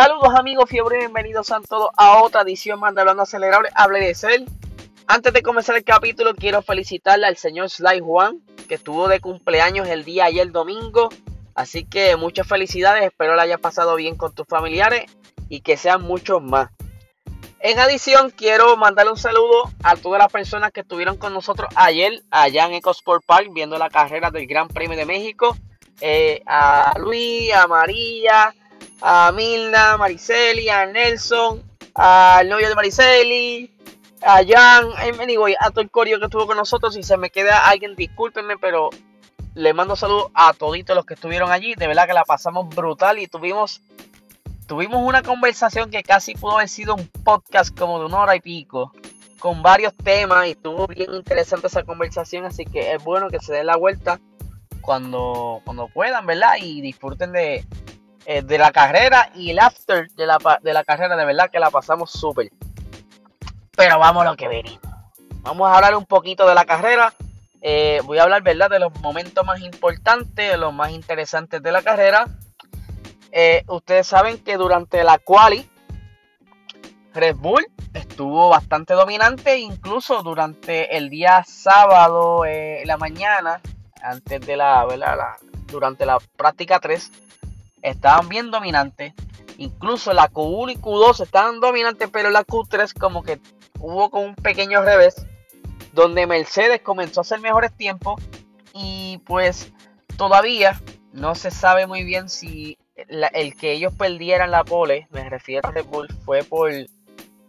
Saludos amigos fiebre, bienvenidos a todos a otra edición más de Hablando Acelerable, hable de ser. Antes de comenzar el capítulo quiero felicitarle al señor Sly Juan, que estuvo de cumpleaños el día ayer domingo. Así que muchas felicidades, espero le haya pasado bien con tus familiares y que sean muchos más. En adición, quiero mandarle un saludo a todas las personas que estuvieron con nosotros ayer allá en EcoSport Park viendo la carrera del Gran Premio de México. Eh, a Luis, a María, a Milna, Mariceli, a Nelson, al novio de Mariceli, a Jan, anyway, a todo el corio que estuvo con nosotros. Si se me queda alguien, discúlpenme, pero le mando saludos a toditos los que estuvieron allí. De verdad que la pasamos brutal y tuvimos, tuvimos una conversación que casi pudo haber sido un podcast como de una hora y pico. Con varios temas y estuvo bien interesante esa conversación. Así que es bueno que se den la vuelta cuando, cuando puedan, ¿verdad? Y disfruten de, eh, de la carrera y el after de la, de la carrera. De verdad que la pasamos súper. Pero vamos a lo que venimos. Vamos a hablar un poquito de la carrera. Eh, voy a hablar, ¿verdad?, de los momentos más importantes, de los más interesantes de la carrera. Eh, ustedes saben que durante la quali, Red Bull estuvo bastante dominante, incluso durante el día sábado, en la mañana, antes de la, ¿verdad? durante la práctica 3, estaban bien dominantes. Incluso la Q1 y Q2 estaban dominantes, pero la Q3 como que hubo con un pequeño revés, donde Mercedes comenzó a hacer mejores tiempos y pues todavía no se sabe muy bien si el que ellos perdieran la pole, me refiero a Red Bull, fue por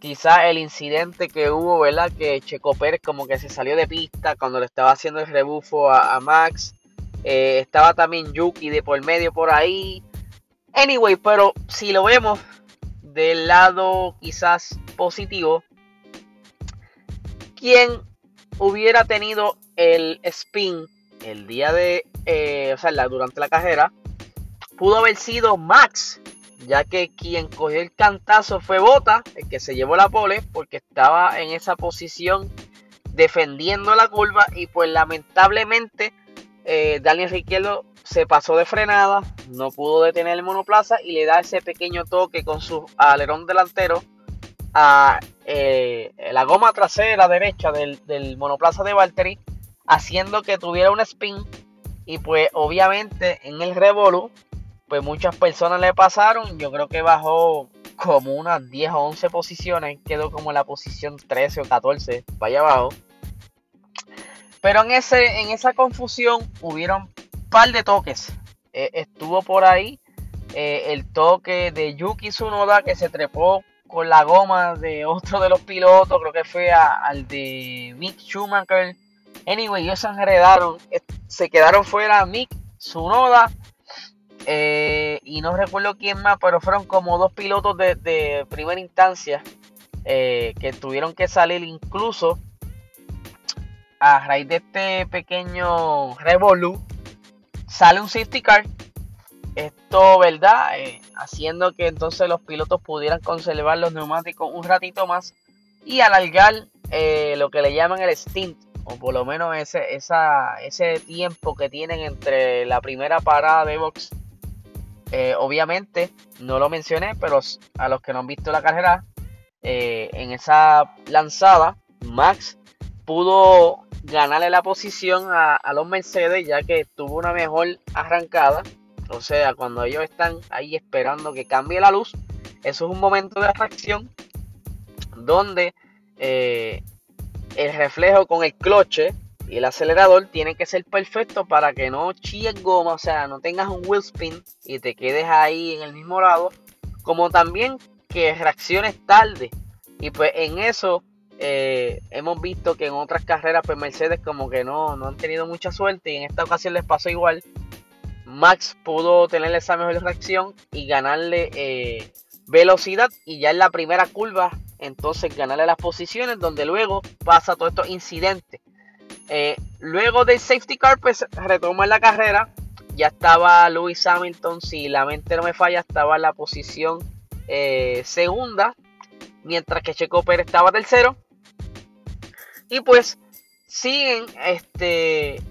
quizá el incidente que hubo, ¿verdad? Que Checo Pérez como que se salió de pista cuando le estaba haciendo el rebufo a, Max. Eh, estaba también Yuki de por medio por ahí. Anyway, pero si lo vemos del lado quizás positivo, ¿quién hubiera tenido el spin el día de, eh, o sea, durante la carrera, pudo haber sido Max, ya que quien cogió el cantazo fue Bota, el que se llevó la pole, porque estaba en esa posición defendiendo la curva y pues lamentablemente eh, Daniel Ricciardo se pasó de frenada, no pudo detener el monoplaza y le da ese pequeño toque con su alerón delantero a eh, la goma trasera derecha del, monoplaza de Valtteri, haciendo que tuviera un spin. Y pues obviamente en el revolu pues muchas personas le pasaron, yo creo que bajó como unas 10 o 11 posiciones, quedó como en la posición 13 o 14, vaya abajo. Pero en, ese, en esa confusión hubieron par de toques. Eh, estuvo por ahí eh, el toque de Yuki Tsunoda que se trepó con la goma de otro de los pilotos, creo que fue al de Mick Schumacher. Anyway, ellos se enredaron, eh, se quedaron fuera Mick Tsunoda y no recuerdo quién más, pero fueron como dos pilotos de, primera instancia que tuvieron que salir incluso a raíz de este pequeño revolu sale un safety car. Esto, ¿verdad? Eh, haciendo que entonces los pilotos pudieran conservar los neumáticos un ratito más y alargar eh, lo que le llaman el stint, o por lo menos ese, ese tiempo que tienen entre la primera parada de box. Eh, obviamente, no lo mencioné, pero a los que no han visto la carrera, en esa lanzada, Max pudo ganarle la posición a, los Mercedes ya que tuvo una mejor arrancada. O sea, cuando ellos están ahí esperando que cambie la luz, eso es un momento de reacción donde eh, el reflejo con el cloche y el acelerador tiene que ser perfecto para que no chilles goma, o sea, no tengas un wheel spin y te quedes ahí en el mismo lado, como también que reacciones tarde. Y pues en eso eh, hemos visto que en otras carreras, pues Mercedes como que no, no han tenido mucha suerte y en esta ocasión les pasó igual. Max pudo tener esa mejor reacción y ganarle eh, velocidad y ya en la primera curva entonces ganarle las posiciones donde luego pasa todo estos incidentes. Eh, luego del safety car pues retoma la carrera. Ya estaba Lewis Hamilton, si la mente no me falla, estaba en la posición segunda. Mientras que Checo Pérez estaba tercero. Y pues siguen este,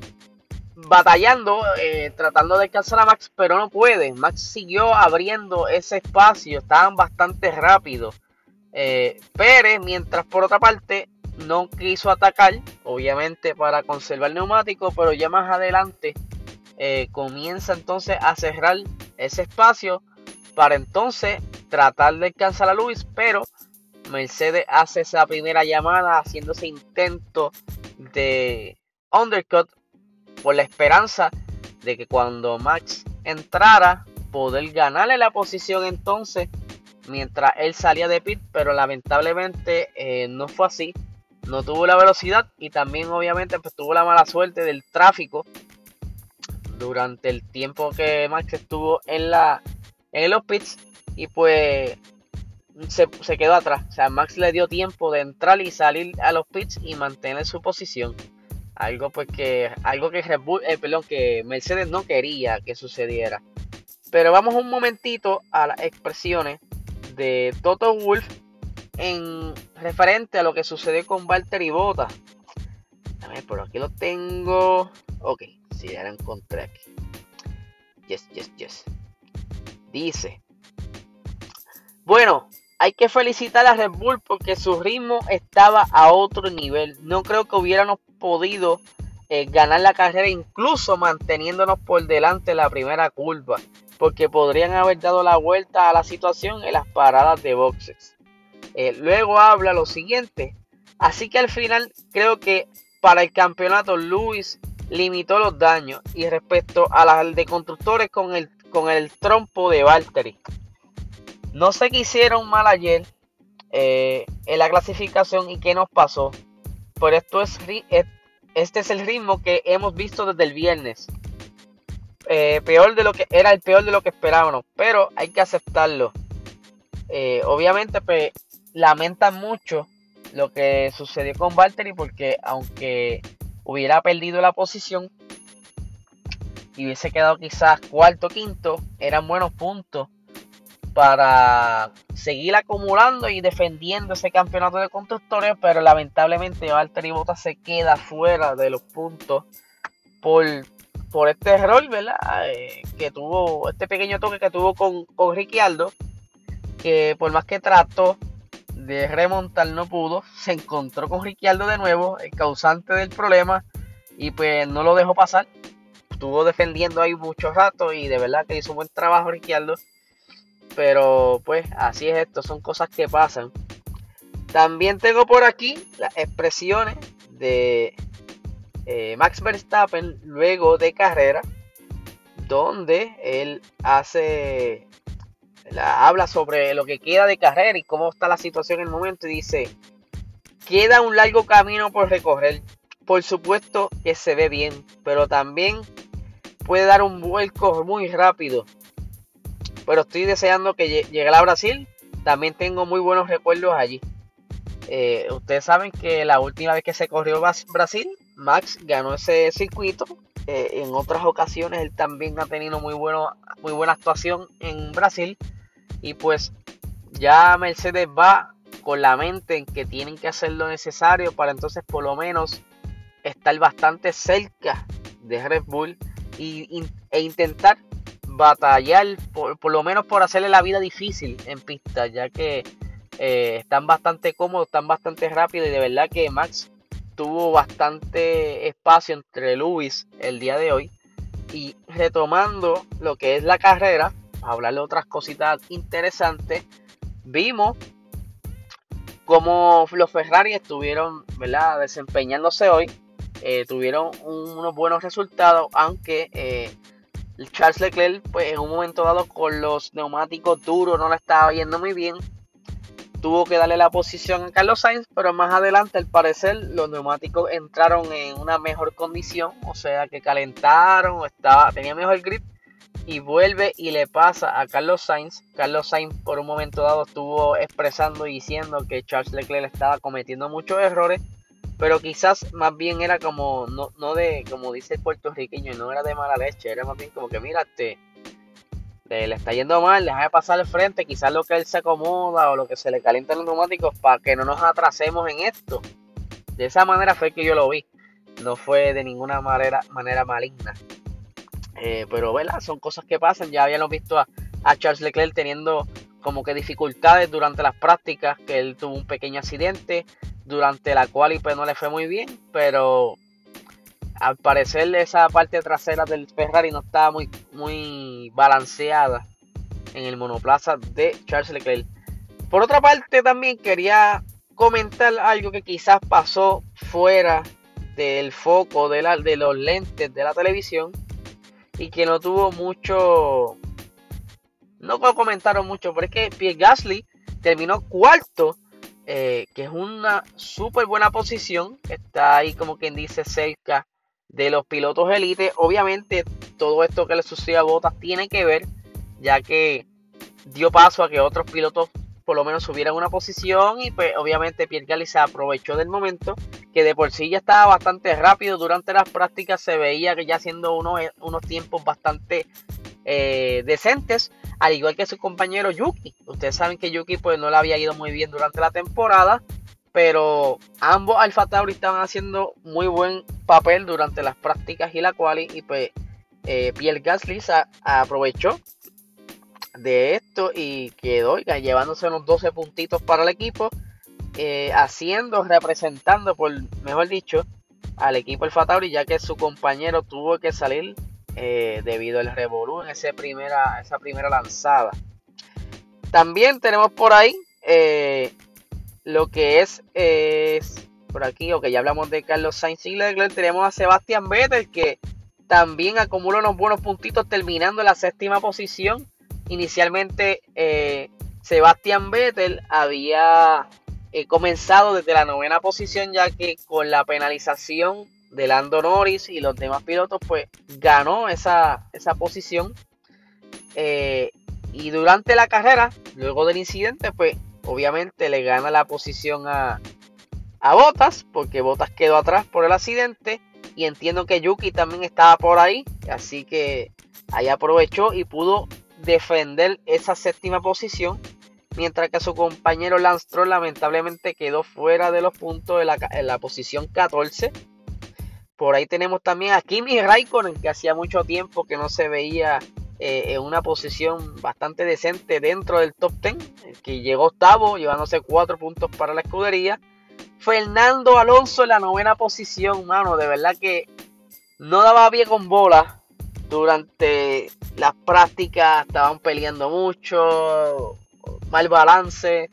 batallando, eh, tratando de alcanzar a Max, pero no puede. Max siguió abriendo ese espacio, estaban bastante rápidos. Eh, Pérez, mientras por otra parte no quiso atacar, obviamente para conservar el neumático, pero ya más adelante eh, comienza entonces a cerrar ese espacio para entonces tratar de alcanzar a Luis, pero Mercedes hace esa primera llamada haciendo ese intento de undercut por la esperanza de que cuando Max entrara poder ganarle la posición entonces mientras él salía de pit, pero lamentablemente eh, no fue así. No tuvo la velocidad y también obviamente pues, tuvo la mala suerte del tráfico durante el tiempo que Max estuvo en la en los pits y pues se, quedó atrás. O sea, Max le dio tiempo de entrar y salir a los pits y mantener su posición. Algo pues que algo que eh, que Mercedes no quería que sucediera. Pero vamos un momentito a las expresiones de Toto Wolf en referente a lo que sucedió con Valtteri Bottas. A ver, por aquí lo tengo. Ok, si ya lo encontré aquí. Yes, yes, yes. Dice. Bueno, hay que felicitar a Red Bull porque su ritmo estaba a otro nivel. No creo que hubiéramos podido eh, ganar la carrera incluso manteniéndonos por delante la primera curva porque podrían haber dado la vuelta a la situación en las paradas de boxes. Eh, luego habla lo siguiente, así que al final creo que para el campeonato Luis limitó los daños y respecto a las de constructores con el, con el trompo de Valtteri. No sé qué hicieron mal ayer eh, en la clasificación y qué nos pasó, pero esto es, este es el ritmo que hemos visto desde el viernes. Eh, peor de lo que era el peor de lo que esperábamos, pero hay que aceptarlo. Eh, obviamente, pues lamentan mucho lo que sucedió con Valtteri porque aunque hubiera perdido la posición y hubiese quedado quizás cuarto quinto, eran buenos puntos para seguir acumulando y defendiendo ese campeonato de constructores, pero lamentablemente Valtteri Bottas se queda fuera de los puntos por por este error, ¿verdad? Eh, que tuvo, este pequeño toque que tuvo con, con que por más que trató de remontar no pudo, se encontró con Ricciardo de nuevo, el causante del problema, y pues no lo dejó pasar. Estuvo defendiendo ahí mucho rato y de verdad que hizo un buen trabajo Ricciardo. Pero pues así es esto, son cosas que pasan. También tengo por aquí las expresiones de eh, Max Verstappen luego de carrera, donde él hace, habla sobre lo que queda de carrera y cómo está la situación en el momento y dice, queda un largo camino por recorrer. Por supuesto que se ve bien, pero también puede dar un vuelco muy rápido. Pero estoy deseando que llegue a Brasil. También tengo muy buenos recuerdos allí. Eh, ustedes saben que la última vez que se corrió Brasil Max ganó ese circuito. Eh, en otras ocasiones él también ha tenido muy, bueno, muy buena actuación en Brasil. Y pues ya Mercedes va con la mente en que tienen que hacer lo necesario para entonces por lo menos estar bastante cerca de Red Bull e intentar batallar por, lo menos por hacerle la vida difícil en pista ya que eh, están bastante cómodos, están bastante rápidos y de verdad que Max tuvo bastante espacio entre Luis el día de hoy. Y retomando lo que es la carrera, a hablar de otras cositas interesantes, vimos cómo los Ferrari estuvieron ¿verdad? desempeñándose hoy. Eh, tuvieron unos buenos resultados, aunque eh, Charles Leclerc pues, en un momento dado con los neumáticos duros no la estaba yendo muy bien tuvo que darle la posición a Carlos Sainz, pero más adelante al parecer los neumáticos entraron en una mejor condición, o sea que calentaron, estaba, tenía mejor grip y vuelve y le pasa a Carlos Sainz. Carlos Sainz por un momento dado estuvo expresando y diciendo que Charles Leclerc estaba cometiendo muchos errores, pero quizás más bien era como, no, no de, como dice el puertorriqueño, no era de mala leche, era más bien como que mira, este le está yendo mal, déjame pasar al frente, quizás lo que él se acomoda o lo que se le calienta los neumáticos para que no nos atrasemos en esto. De esa manera fue que yo lo vi. no fue de ninguna manera, manera maligna. Eh, pero, ¿verdad? Son cosas que pasan. Ya habíamos visto a, a, Charles Leclerc teniendo como que dificultades durante las prácticas, que él tuvo un pequeño accidente durante la cual pues no le fue muy bien, pero al parecer esa parte trasera del Ferrari no estaba muy, muy balanceada en el monoplaza de Charles Leclerc. Por otra parte también quería comentar algo que quizás pasó fuera del foco de, la, de los lentes de la televisión y que no tuvo mucho no comentaron mucho pero es que Pierre Gasly terminó cuarto eh, que es una súper buena posición está ahí como quien dice cerca de los pilotos elite. Obviamente todo esto que le sucedió a Bottas tiene que ver, ya que dio paso a que otros pilotos por lo menos subieran una posición y pues obviamente Pierre Gasly se aprovechó del momento que de por sí ya estaba bastante rápido durante las prácticas se veía que ya haciendo unos, unos tiempos bastante eh, decentes al igual que su compañero Yuki. Ustedes saben que Yuki pues no le había ido muy bien durante la temporada pero ambos Alfa Tauri estaban haciendo muy buen papel durante las prácticas y la quali y pues eh, Pierre Gasly aprovechó de esto y quedó llevándose unos 12 puntitos para el equipo eh, haciendo, representando por mejor dicho al equipo Alfa Tauri ya que su compañero tuvo que salir eh, debido al revolú en esa primera, esa primera lanzada también tenemos por ahí eh, lo que es, por aquí, o que ya hablamos de Carlos Sainz y Leclerc, tenemos a Sebastián Vettel que también acumula unos buenos puntitos terminando en la séptima posición. Inicialmente eh, Sebastián Vettel había comenzado desde la novena posición ya que con la penalización de Lando Norris y los demás pilotos pues ganó esa, esa posición. Eh, y durante la carrera, luego del incidente, pues obviamente le gana la posición a, a Botas, porque Botas quedó atrás por el accidente. Y entiendo que Yuki también estaba por ahí, así que ahí aprovechó y pudo defender esa séptima posición. Mientras que su compañero Lance Stroll lamentablemente quedó fuera de los puntos la, en la posición 14. Por ahí tenemos también a Kimi Raikkonen, que hacía mucho tiempo que no se veía eh, en una posición bastante decente dentro del top 10, que llegó octavo, llevándose cuatro puntos para la escudería. Fernando Alonso en la novena posición, mano, de verdad que no daba bien con bola durante las prácticas, estaban peleando mucho, mal balance,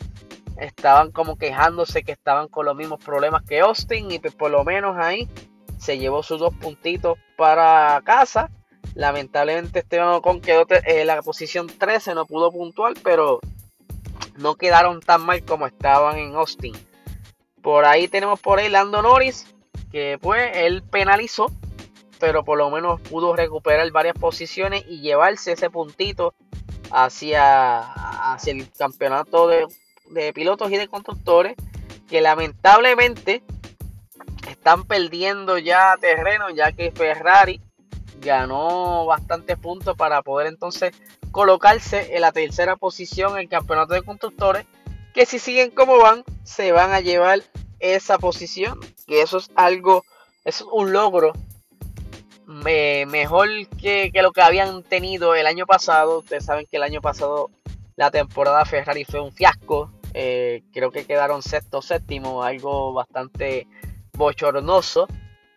estaban como quejándose que estaban con los mismos problemas que Austin y pues por lo menos ahí se llevó sus dos puntitos para casa Lamentablemente Esteban Ocon quedó en la posición 13, no pudo puntuar, pero no quedaron tan mal como estaban en Austin. Por ahí tenemos por ahí Lando Norris, que pues él penalizó, pero por lo menos pudo recuperar varias posiciones y llevarse ese puntito hacia, hacia el campeonato de, de pilotos y de constructores, que lamentablemente están perdiendo ya terreno, ya que Ferrari ganó bastantes puntos para poder entonces colocarse en la tercera posición en el campeonato de constructores. Que si siguen como van, se van a llevar esa posición. Que eso es algo, es un logro mejor que, lo que habían tenido el año pasado. Ustedes saben que el año pasado la temporada Ferrari fue un fiasco. Eh, creo que quedaron sexto, séptimo, algo bastante bochornoso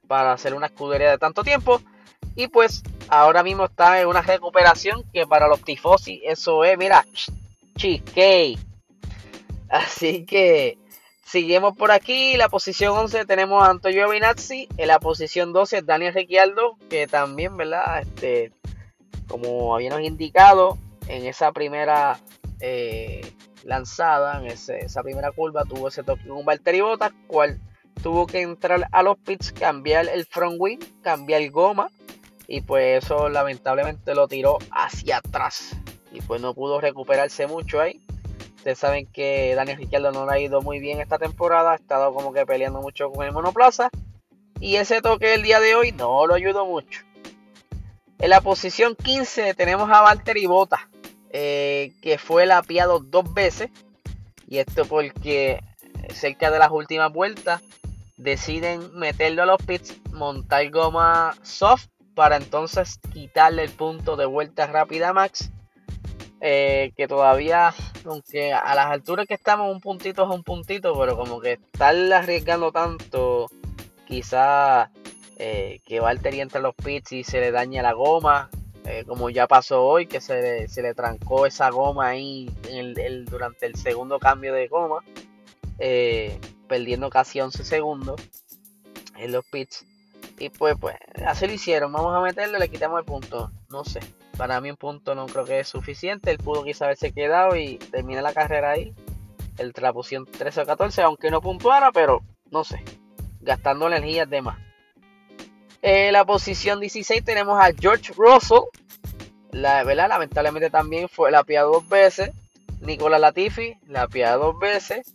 para hacer una escudería de tanto tiempo. Y pues ahora mismo está en una recuperación que para los tifosi eso es, mira, cheesecake. Así que seguimos por aquí. La posición 11 tenemos a Antonio Binazzi. En la posición 12 Daniel Ricciardo, que también, ¿verdad? Este, como habíamos indicado en esa primera eh, lanzada, en esa primera curva, tuvo ese toque con Valtteri Bottas, cual tuvo que entrar a los pits, cambiar el front wing, cambiar goma y pues eso lamentablemente lo tiró hacia atrás y pues no pudo recuperarse mucho ahí. Ustedes saben que Daniel Ricciardo no le ha ido muy bien esta temporada, ha estado como que peleando mucho con el monoplaza y ese toque el día de hoy no lo ayudó mucho. En la posición 15 tenemos a Valtteri Bota, eh, que fue lapiado dos veces y esto porque cerca de las últimas vueltas deciden meterlo a los pits, montar goma soft para entonces quitarle el punto de vuelta rápida a Max. Eh, que todavía, aunque a las alturas que estamos, un puntito es un puntito, pero como que estar arriesgando tanto, quizá eh, que Valtteri entre los pits y se le daña la goma, eh, como ya pasó hoy, que se le, trancó esa goma ahí durante el segundo cambio de goma, perdiendo casi 11 segundos en los pits. Y pues, pues, así lo hicieron. Vamos a meterle, le quitamos el punto. No sé. Para mí un punto no creo que es suficiente. Él pudo quizá haberse quedado y termina la carrera ahí. El la 13 o 14, aunque no puntuara, pero no sé. Gastando energías de más. En la posición 16 tenemos a George Russell. La, ¿verdad? Lamentablemente también fue la pia dos veces. Nicola Latifi la pia dos veces.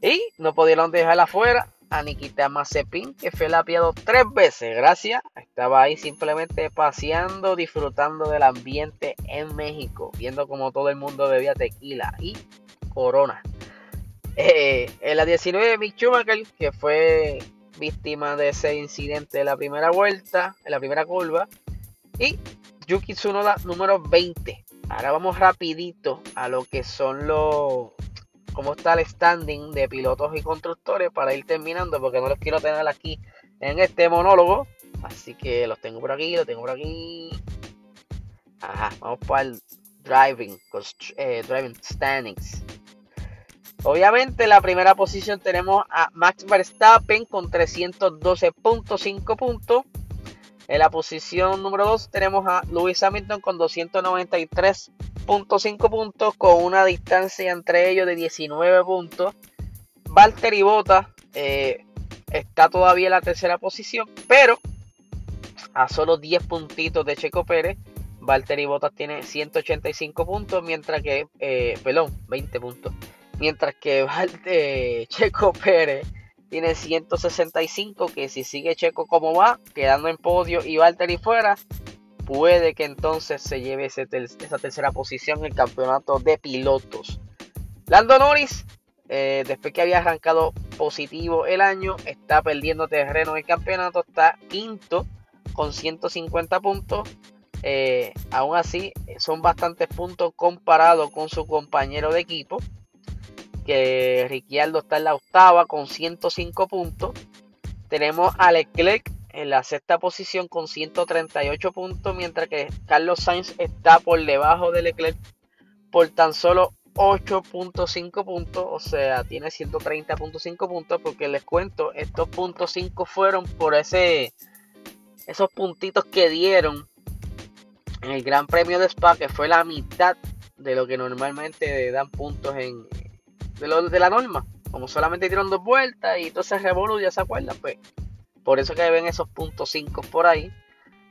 Y no pudieron dejarla afuera a Nikita Mazepin, que fue lapiado tres veces. Gracias. Estaba ahí simplemente paseando, disfrutando del ambiente en México, viendo como todo el mundo bebía tequila y corona. Eh, en la 19, Mick Schumacher, que fue víctima de ese incidente de la primera vuelta, en la primera curva. Y Yuki Tsunoda número 20. Ahora vamos rapidito a lo que son los cómo está el standing de pilotos y constructores para ir terminando, porque no los quiero tener aquí en este monólogo. Así que los tengo por aquí, los tengo por aquí. Ajá, vamos para el driving, eh, driving standings. Obviamente, la primera posición tenemos a Max Verstappen con 312.5 puntos. En la posición número 2 tenemos a Lewis Hamilton con 293.5 puntos con una distancia entre ellos de 19 puntos. Valtteri Bottas eh, está todavía en la tercera posición, pero a solo 10 puntitos de Checo Pérez. Valtteri Bottas tiene 185 puntos, mientras que, eh, perdón, 20 puntos. Mientras que eh, Checo Pérez tiene 165 que si sigue Checo como va, quedando en podio y Valtteri fuera, puede que entonces se lleve esa tercera posición en el campeonato de pilotos. Lando Norris, eh, después que había arrancado positivo el año, está perdiendo terreno en el campeonato, está quinto con 150 puntos. Eh, aún así, son bastantes puntos comparados con su compañero de equipo que Ricciardo está en la octava con 105 puntos. Tenemos a Leclerc en la sexta posición con 138 puntos, mientras que Carlos Sainz está por debajo de Leclerc por tan solo 8.5 puntos, o sea, tiene 130.5 puntos, porque les cuento, estos puntos 5 fueron por ese esos puntitos que dieron en el Gran Premio de Spa, que fue la mitad de lo que normalmente dan puntos en, de, lo, la norma. Como solamente dieron dos vueltas y entonces Revolu ya se acuerdan, pues. Por eso que ven esos puntos 5 por ahí.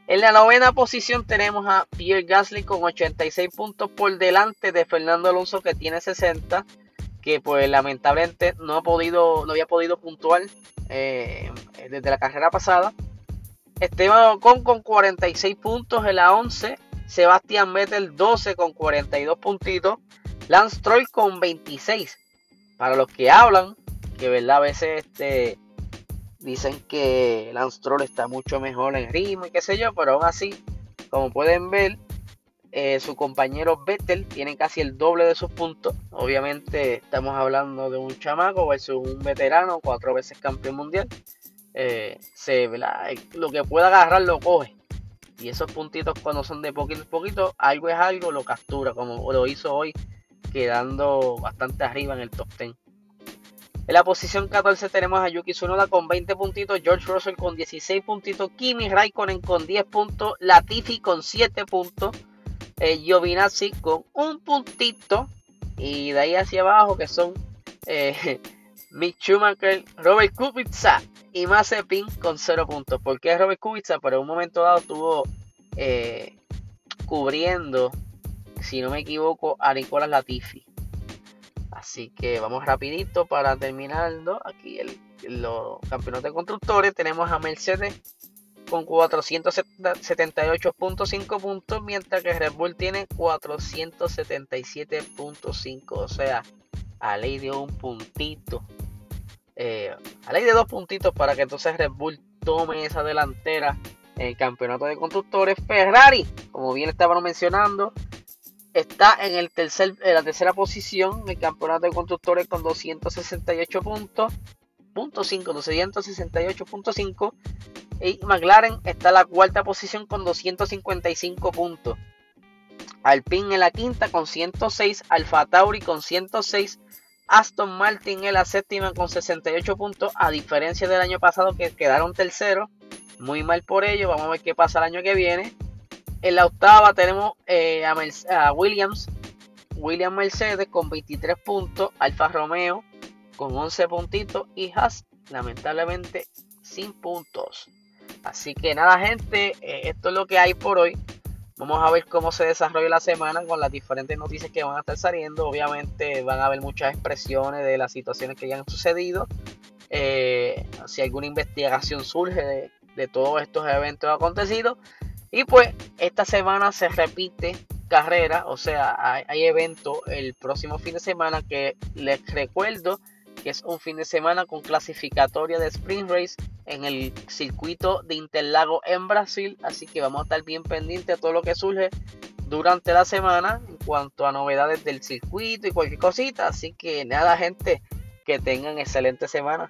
En la novena posición tenemos a Pierre Gasly con 86 puntos por delante de Fernando Alonso que tiene 60. Que pues lamentablemente no ha podido, no había podido puntuar eh, desde la carrera pasada. Esteban Ocon con 46 puntos en la 11. Sebastián Vettel 12 con 42 puntitos. Lance Troll con 26 para los que hablan, que verdad a veces este, dicen que Lance Troll está mucho mejor en ritmo y qué sé yo, pero aún así, como pueden ver, eh, su compañero Vettel tiene casi el doble de sus puntos. Obviamente estamos hablando de un chamaco versus un veterano, cuatro veces campeón mundial. Eh, se, lo que pueda agarrar lo coge. Y esos puntitos cuando son de poquito en poquito, algo es algo, lo captura, como lo hizo hoy quedando bastante arriba en el top 10. En la posición 14 tenemos a Yuki Tsunoda con 20 puntitos, George Russell con 16 puntitos, Kimi Raikkonen con 10 puntos, Latifi con 7 puntos, eh, Giovinazzi con un puntito y de ahí hacia abajo que son eh, Schumacher, Robert Kubica y Mazepin con 0 puntos. ¿Por qué Robert Kubica? En un momento dado estuvo eh, cubriendo si no me equivoco, a Nicolás Latifi. Así que vamos rapidito para terminando aquí el, los campeonatos de constructores. Tenemos a Mercedes con 478.5 puntos, mientras que Red Bull tiene 477.5. O sea, a ley de un puntito Eh, a ley de dos puntitos para que entonces Red Bull tome esa delantera en el campeonato de constructores. Ferrari, como bien estábamos mencionando, está en, el tercer, en la tercera posición en el campeonato de constructores con 268 puntos. Punto 5, 268.5 y McLaren está en la cuarta posición con 255 puntos. Alpine en la quinta con 106, Alfa Tauri con 106, Aston Martin en la séptima con 68 puntos, a diferencia del año pasado que quedaron terceros. Muy mal por ello, vamos a ver qué pasa el año que viene. En la octava tenemos eh, a, Williams, Williams Mercedes con 23 puntos, Alfa Romeo con 11 puntitos y Haas lamentablemente sin puntos. Así que nada gente, eh, esto es lo que hay por hoy. Vamos a ver cómo se desarrolla la semana con las diferentes noticias que van a estar saliendo. Obviamente van a haber muchas expresiones de las situaciones que ya han sucedido. Eh, si alguna investigación surge de, de todos estos eventos acontecidos. Y pues esta semana se repite carrera, o sea, hay, evento el próximo fin de semana que les recuerdo que es un fin de semana con clasificatoria de Spring Race en el circuito de Interlago en Brasil. Así que vamos a estar bien pendientes de todo lo que surge durante la semana en cuanto a novedades del circuito y cualquier cosita. Así que nada, gente, que tengan excelente semana.